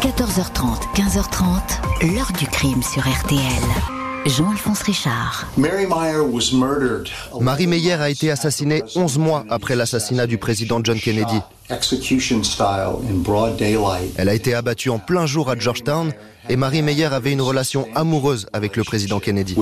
14h30, 15h30, l'heure du crime sur RTL. Jean-Alphonse Richard. Marie Meyer a été assassinée 11 mois après l'assassinat du président John Kennedy. Elle a été abattue en plein jour à Georgetown et Marie Meyer avait une relation amoureuse avec le président Kennedy.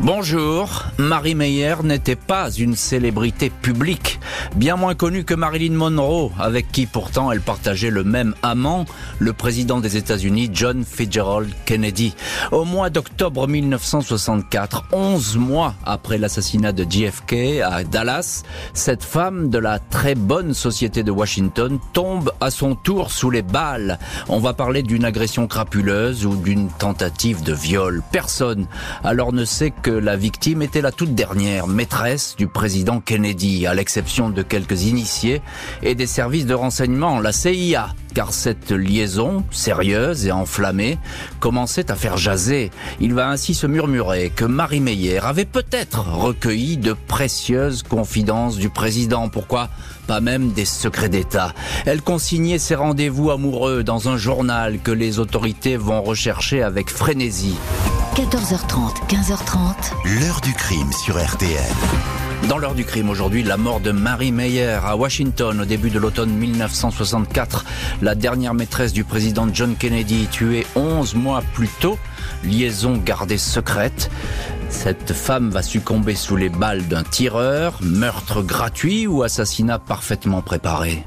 Bonjour, Marie Meyer n'était pas une célébrité publique, bien moins connue que Marilyn Monroe, avec qui pourtant elle partageait le même amant, le président des États-Unis John Fitzgerald Kennedy. Au mois d'octobre 1964, 11 mois après l'assassinat de JFK à Dallas, cette femme de la très bonne société de Washington tombe à son tour sous les balles. On va parler d'une agression crapuleuse ou d'une tentative de viol. Personne alors ne sait que la victime était la toute dernière maîtresse du président Kennedy, à l'exception de quelques initiés et des services de renseignement, la CIA, car cette liaison, sérieuse et enflammée, commençait à faire jaser. Il va ainsi se murmurer que Marie Meyer avait peut-être recueilli de précieuses confidences du président. Pourquoi pas même des secrets d'État? Elle consignait ses rendez-vous amoureux dans un journal que les autorités vont rechercher avec frénésie. 14h30, 15h30. L'heure du crime sur RTL. Dans l'heure du crime aujourd'hui, la mort de Marie Meyer à Washington au début de l'automne 1964. La dernière maîtresse du président John Kennedy tuée 11 mois plus tôt. Liaison gardée secrète. Cette femme va succomber sous les balles d'un tireur, meurtre gratuit ou assassinat parfaitement préparé?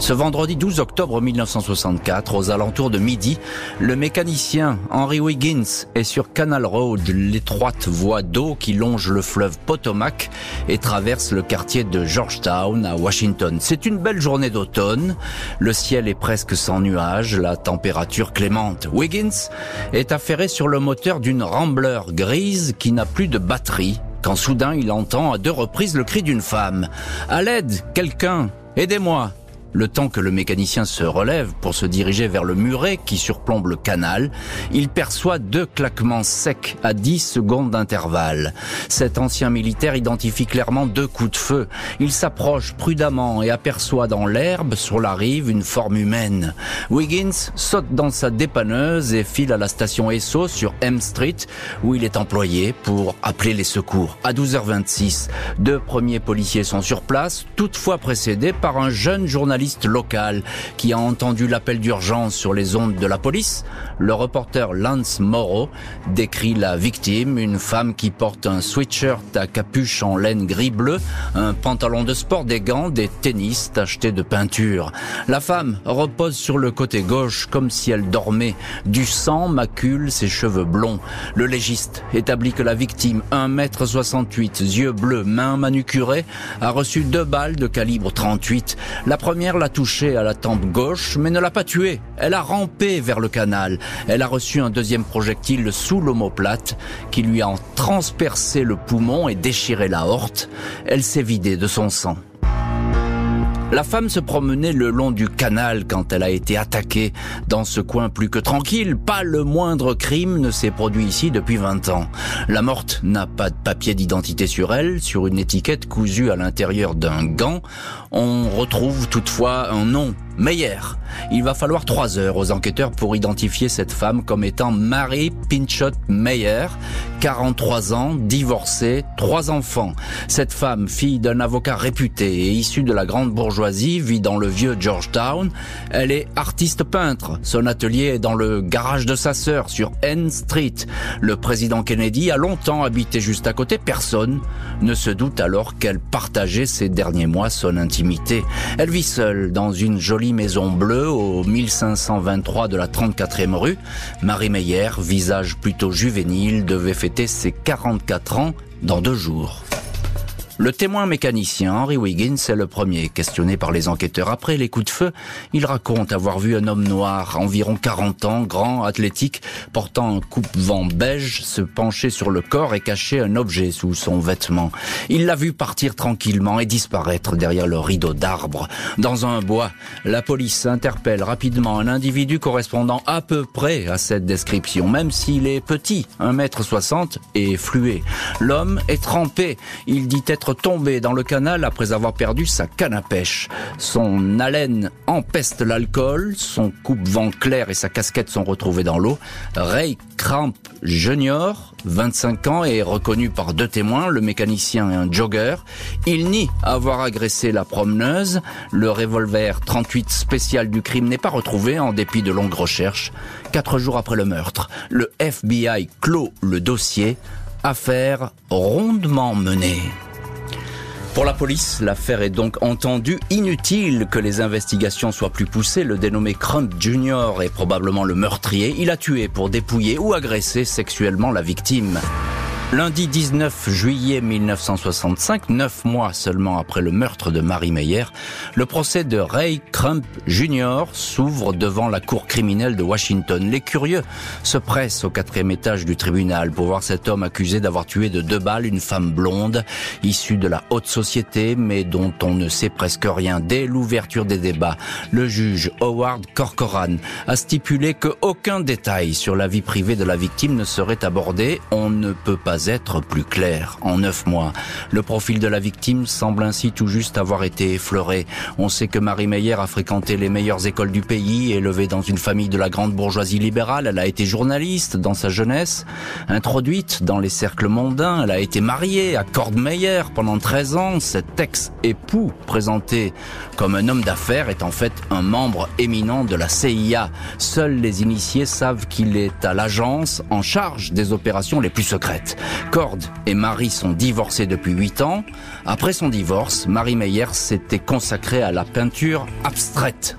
Ce vendredi 12 octobre 1964, aux alentours de midi, le mécanicien Henry Wiggins est sur Canal Road, l'étroite voie d'eau qui longe le fleuve Potomac et traverse le quartier de Georgetown à Washington. C'est une belle journée d'automne, le ciel est presque sans nuages, la température clémente. Wiggins est affairé sur le moteur d'une Rambler grise qui n'a plus de batterie quand soudain il entend à deux reprises le cri d'une femme. À l'aide, quelqu'un, aidez-moi. Le temps que le mécanicien se relève pour se diriger vers le muret qui surplombe le canal, il perçoit deux claquements secs à 10 secondes d'intervalle. Cet ancien militaire identifie clairement deux coups de feu. Il s'approche prudemment et aperçoit dans l'herbe sur la rive une forme humaine. Wiggins saute dans sa dépanneuse et file à la station Esso sur M Street où il est employé pour appeler les secours. À 12h26, deux premiers policiers sont sur place, toutefois précédés par un jeune journaliste local qui a entendu l'appel d'urgence sur les ondes de la police, le reporter Lance Morrow décrit la victime, une femme qui porte un sweatshirt à capuche en laine gris-bleu, un pantalon de sport, des gants, des tennis tachetés de peinture. La femme repose sur le côté gauche comme si elle dormait. Du sang macule ses cheveux blonds. Le légiste établit que la victime, 1m68, yeux bleus, mains manucurées, a reçu deux balles de calibre 38. La première l'a touché à la tempe gauche, mais ne l'a pas tué. Elle a rampé vers le canal. Elle a reçu un deuxième projectile sous l'omoplate qui lui a transpercé le poumon et déchiré la horte. Elle s'est vidée de son sang. La femme se promenait le long du canal quand elle a été attaquée. Dans ce coin plus que tranquille, pas le moindre crime ne s'est produit ici depuis 20 ans. La morte n'a pas de papier d'identité sur elle, sur une étiquette cousue à l'intérieur d'un gant. On retrouve toutefois un nom, Meyer. Il va falloir trois heures aux enquêteurs pour identifier cette femme comme étant Marie Pinchot Meyer, 43 ans, divorcée, trois enfants. Cette femme, fille d'un avocat réputé et issue de la grande bourgeoisie, vit dans le vieux Georgetown. Elle est artiste peintre. Son atelier est dans le garage de sa sœur sur N Street. Le président Kennedy a longtemps habité juste à côté. Personne ne se doute alors qu'elle partageait ces derniers mois son intimité. Elle vit seule dans une jolie maison bleue au 1523 de la 34e rue. Marie Meyer, visage plutôt juvénile, devait fêter ses 44 ans dans deux jours. Le témoin mécanicien Henry Wiggins est le premier questionné par les enquêteurs. Après les coups de feu, il raconte avoir vu un homme noir, environ 40 ans, grand, athlétique, portant un coupe-vent beige, se pencher sur le corps et cacher un objet sous son vêtement. Il l'a vu partir tranquillement et disparaître derrière le rideau d'arbres. Dans un bois, la police interpelle rapidement un individu correspondant à peu près à cette description, même s'il est petit, 1m60 et flué. L'homme est trempé. Il dit être tombé dans le canal après avoir perdu sa canne à pêche. Son haleine empeste l'alcool, son coupe-vent clair et sa casquette sont retrouvés dans l'eau. Ray Cramp Junior, 25 ans, est reconnu par deux témoins, le mécanicien et un jogger. Il nie avoir agressé la promeneuse. Le revolver 38 spécial du crime n'est pas retrouvé en dépit de longues recherches. Quatre jours après le meurtre, le FBI clôt le dossier. Affaire rondement menée. Pour la police, l'affaire est donc entendue. Inutile que les investigations soient plus poussées. Le dénommé Crump Jr. est probablement le meurtrier. Il a tué pour dépouiller ou agresser sexuellement la victime. Lundi 19 juillet 1965, neuf mois seulement après le meurtre de Marie Meyer, le procès de Ray Crump Jr. s'ouvre devant la cour criminelle de Washington. Les curieux se pressent au quatrième étage du tribunal pour voir cet homme accusé d'avoir tué de deux balles une femme blonde, issue de la haute société, mais dont on ne sait presque rien. Dès l'ouverture des débats, le juge Howard Corcoran a stipulé qu'aucun détail sur la vie privée de la victime ne serait abordé. On ne peut pas être plus clair. En neuf mois, le profil de la victime semble ainsi tout juste avoir été effleuré. On sait que Marie Meyer a fréquenté les meilleures écoles du pays, élevée dans une famille de la grande bourgeoisie libérale. Elle a été journaliste dans sa jeunesse, introduite dans les cercles mondains. Elle a été mariée à Cord Meyer pendant 13 ans. Cet ex-époux, présenté comme un homme d'affaires, est en fait un membre éminent de la CIA. Seuls les initiés savent qu'il est à l'agence en charge des opérations les plus secrètes. Cord et Marie sont divorcés depuis 8 ans. Après son divorce, Marie Meyer s'était consacrée à la peinture abstraite.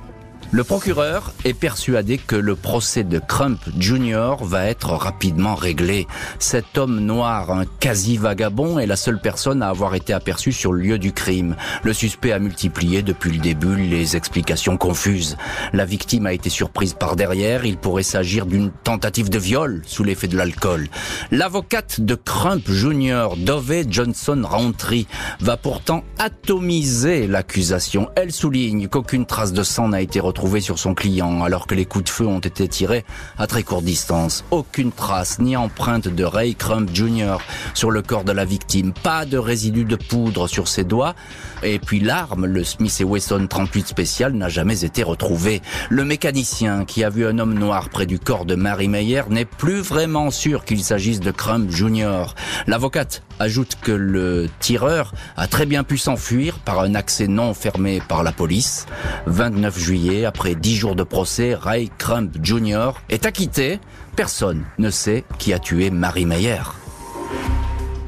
Le procureur est persuadé que le procès de Crump Jr. va être rapidement réglé. Cet homme noir, un quasi-vagabond, est la seule personne à avoir été aperçue sur le lieu du crime. Le suspect a multiplié depuis le début les explications confuses. La victime a été surprise par derrière. Il pourrait s'agir d'une tentative de viol sous l'effet de l'alcool. L'avocate de Crump Jr., Dove Johnson Rountree, va pourtant atomiser l'accusation. Elle souligne qu'aucune trace de sang n'a été retrouvée trouvé sur son client alors que les coups de feu ont été tirés à très courte distance. Aucune trace ni empreinte de Ray Crump Jr. sur le corps de la victime. Pas de résidus de poudre sur ses doigts. Et puis l'arme, le Smith Wesson 38 spécial, n'a jamais été retrouvé. Le mécanicien qui a vu un homme noir près du corps de Mary Meyer n'est plus vraiment sûr qu'il s'agisse de Crump Jr. L'avocate ajoute que le tireur a très bien pu s'enfuir par un accès non fermé par la police. 29 juillet, après 10 jours de procès, Ray Crump Jr. est acquitté. Personne ne sait qui a tué Marie Meyer.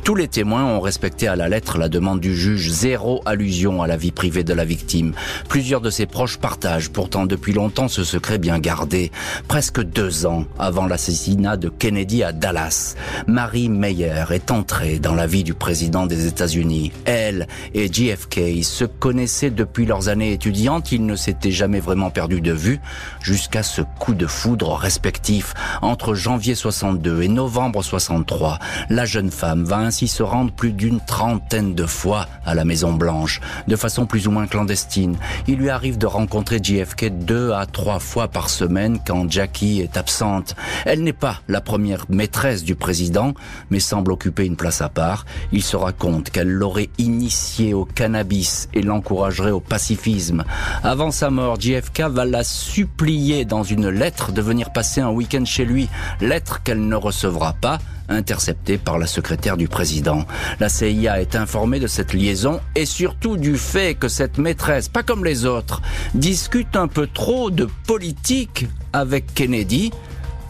Tous les témoins ont respecté à la lettre la demande du juge, zéro allusion à la vie privée de la victime. Plusieurs de ses proches partagent pourtant depuis longtemps ce secret bien gardé. Presque deux ans avant l'assassinat de Kennedy à Dallas, Marie Meyer est entrée dans la vie du président des États-Unis. Elle et JFK se connaissaient depuis leurs années étudiantes, ils ne s'étaient jamais vraiment perdus de vue jusqu'à ce coup de foudre respectif entre janvier 62 et novembre 63. La jeune femme ainsi se rendre plus d'une trentaine de fois à la Maison Blanche, de façon plus ou moins clandestine. Il lui arrive de rencontrer JFK deux à trois fois par semaine quand Jackie est absente. Elle n'est pas la première maîtresse du président, mais semble occuper une place à part. Il se raconte qu'elle l'aurait initié au cannabis et l'encouragerait au pacifisme. Avant sa mort, JFK va la supplier dans une lettre de venir passer un week-end chez lui, lettre qu'elle ne recevra pas interceptée par la secrétaire du président. La CIA est informée de cette liaison et surtout du fait que cette maîtresse, pas comme les autres, discute un peu trop de politique avec Kennedy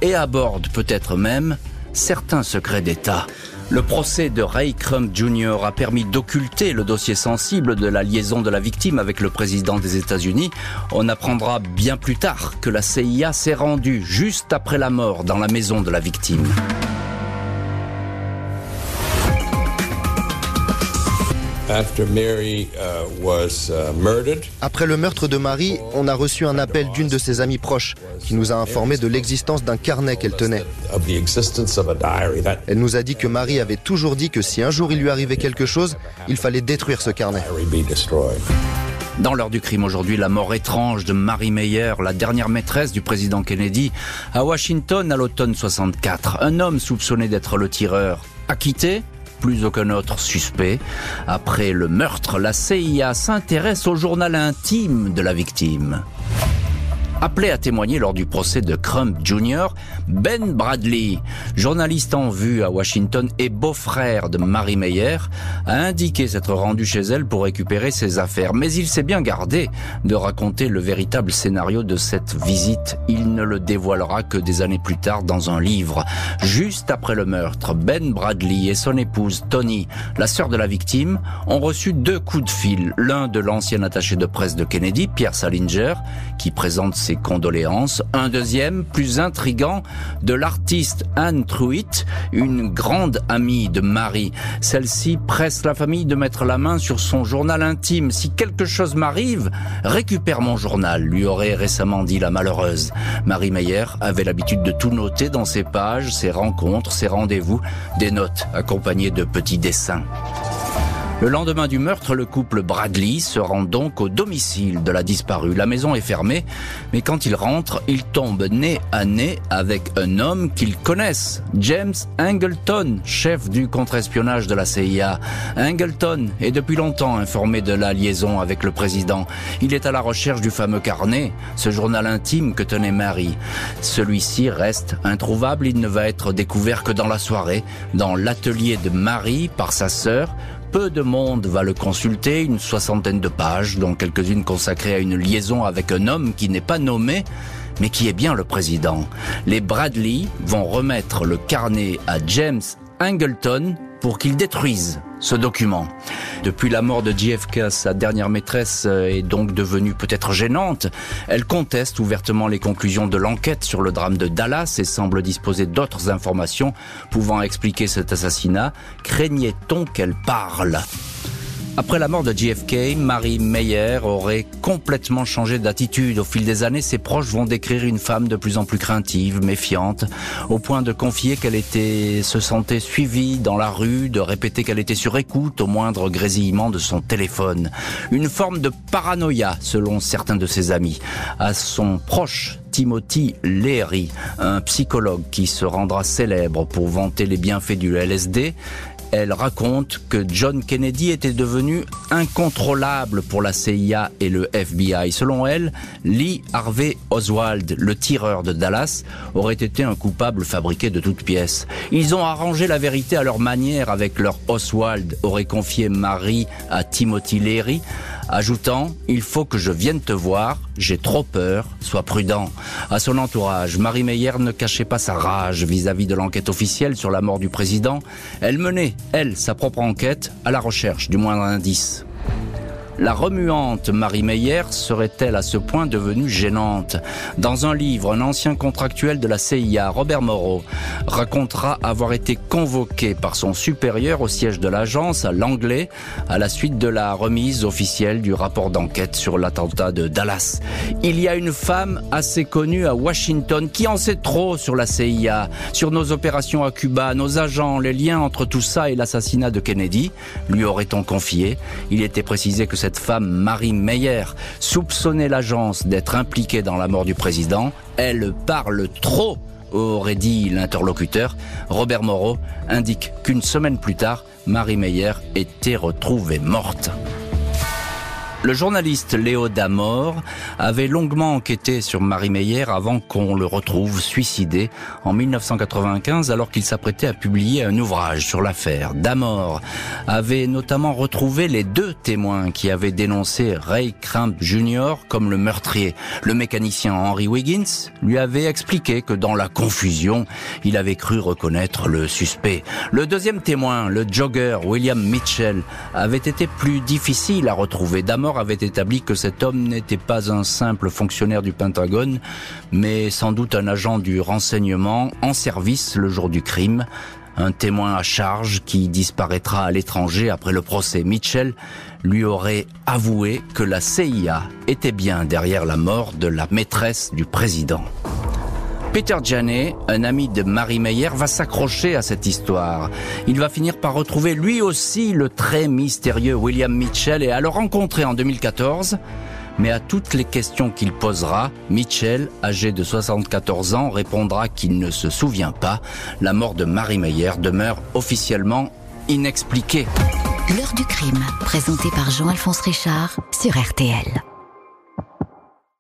et aborde peut-être même certains secrets d'État. Le procès de Ray Crump Jr. a permis d'occulter le dossier sensible de la liaison de la victime avec le président des États-Unis. On apprendra bien plus tard que la CIA s'est rendue juste après la mort dans la maison de la victime. Après le meurtre de Marie, on a reçu un appel d'une de ses amies proches qui nous a informé de l'existence d'un carnet qu'elle tenait. Elle nous a dit que Marie avait toujours dit que si un jour il lui arrivait quelque chose, il fallait détruire ce carnet. Dans l'heure du crime aujourd'hui, la mort étrange de Marie Meyer, la dernière maîtresse du président Kennedy, à Washington à l'automne 64. Un homme soupçonné d'être le tireur, acquitté plus aucun autre suspect. Après le meurtre, la CIA s'intéresse au journal intime de la victime. Appelé à témoigner lors du procès de Crump Jr., Ben Bradley, journaliste en vue à Washington et beau-frère de Marie Meyer, a indiqué s'être rendu chez elle pour récupérer ses affaires. Mais il s'est bien gardé de raconter le véritable scénario de cette visite. Il ne le dévoilera que des années plus tard dans un livre. Juste après le meurtre, Ben Bradley et son épouse Tony, la sœur de la victime, ont reçu deux coups de fil. L'un de l'ancien attaché de presse de Kennedy, Pierre Salinger, qui présente ses condoléances. Un deuxième, plus intrigant, de l'artiste Anne Truitt, une grande amie de Marie. Celle-ci presse la famille de mettre la main sur son journal intime. Si quelque chose m'arrive, récupère mon journal, lui aurait récemment dit la malheureuse. Marie Meyer avait l'habitude de tout noter dans ses pages, ses rencontres, ses rendez-vous, des notes accompagnées de petits dessins. Le lendemain du meurtre, le couple Bradley se rend donc au domicile de la disparue. La maison est fermée, mais quand ils rentrent, ils tombent nez à nez avec un homme qu'ils connaissent, James Angleton, chef du contre-espionnage de la CIA. Angleton est depuis longtemps informé de la liaison avec le président. Il est à la recherche du fameux carnet, ce journal intime que tenait Marie. Celui-ci reste introuvable, il ne va être découvert que dans la soirée, dans l'atelier de Marie par sa sœur, peu de monde va le consulter, une soixantaine de pages, dont quelques-unes consacrées à une liaison avec un homme qui n'est pas nommé, mais qui est bien le président. Les Bradley vont remettre le carnet à James Angleton pour qu'il détruise ce document. Depuis la mort de JFK, sa dernière maîtresse euh, est donc devenue peut-être gênante. Elle conteste ouvertement les conclusions de l'enquête sur le drame de Dallas et semble disposer d'autres informations pouvant expliquer cet assassinat. Craignait-on qu'elle parle? Après la mort de JFK, Marie Meyer aurait complètement changé d'attitude. Au fil des années, ses proches vont décrire une femme de plus en plus craintive, méfiante, au point de confier qu'elle était, se sentait suivie dans la rue, de répéter qu'elle était sur écoute au moindre grésillement de son téléphone. Une forme de paranoïa, selon certains de ses amis. À son proche, Timothy Leary, un psychologue qui se rendra célèbre pour vanter les bienfaits du LSD, elle raconte que John Kennedy était devenu incontrôlable pour la CIA et le FBI. Selon elle, Lee Harvey Oswald, le tireur de Dallas, aurait été un coupable fabriqué de toutes pièces. Ils ont arrangé la vérité à leur manière avec leur Oswald, aurait confié Marie à Timothy Leary, ajoutant Il faut que je vienne te voir, j'ai trop peur, sois prudent. À son entourage, Marie Meyer ne cachait pas sa rage vis-à-vis de l'enquête officielle sur la mort du président. Elle menait, elle, sa propre enquête à la recherche du moindre indice. La remuante Marie Meyer serait-elle à ce point devenue gênante? Dans un livre, un ancien contractuel de la CIA, Robert Moreau, racontera avoir été convoqué par son supérieur au siège de l'agence à Langley à la suite de la remise officielle du rapport d'enquête sur l'attentat de Dallas. Il y a une femme assez connue à Washington qui en sait trop sur la CIA, sur nos opérations à Cuba, nos agents, les liens entre tout ça et l'assassinat de Kennedy, lui aurait-on confié. Il était précisé que cette cette femme, Marie Meyer, soupçonnait l'agence d'être impliquée dans la mort du président. Elle parle trop aurait dit l'interlocuteur, Robert Moreau indique qu'une semaine plus tard, Marie Meyer était retrouvée morte. Le journaliste Léo Damor avait longuement enquêté sur Marie Meyer avant qu'on le retrouve suicidé en 1995 alors qu'il s'apprêtait à publier un ouvrage sur l'affaire. Damor avait notamment retrouvé les deux témoins qui avaient dénoncé Ray Cramp Jr. comme le meurtrier. Le mécanicien Henry Wiggins lui avait expliqué que dans la confusion, il avait cru reconnaître le suspect. Le deuxième témoin, le jogger William Mitchell, avait été plus difficile à retrouver. Damor avait établi que cet homme n'était pas un simple fonctionnaire du Pentagone, mais sans doute un agent du renseignement en service le jour du crime, un témoin à charge qui disparaîtra à l'étranger après le procès. Mitchell lui aurait avoué que la CIA était bien derrière la mort de la maîtresse du président. Peter Janet, un ami de Marie Meyer, va s'accrocher à cette histoire. Il va finir par retrouver lui aussi le très mystérieux William Mitchell et à le rencontrer en 2014. Mais à toutes les questions qu'il posera, Mitchell, âgé de 74 ans, répondra qu'il ne se souvient pas. La mort de Marie Meyer demeure officiellement inexpliquée. L'heure du crime, présenté par Jean-Alphonse Richard sur RTL.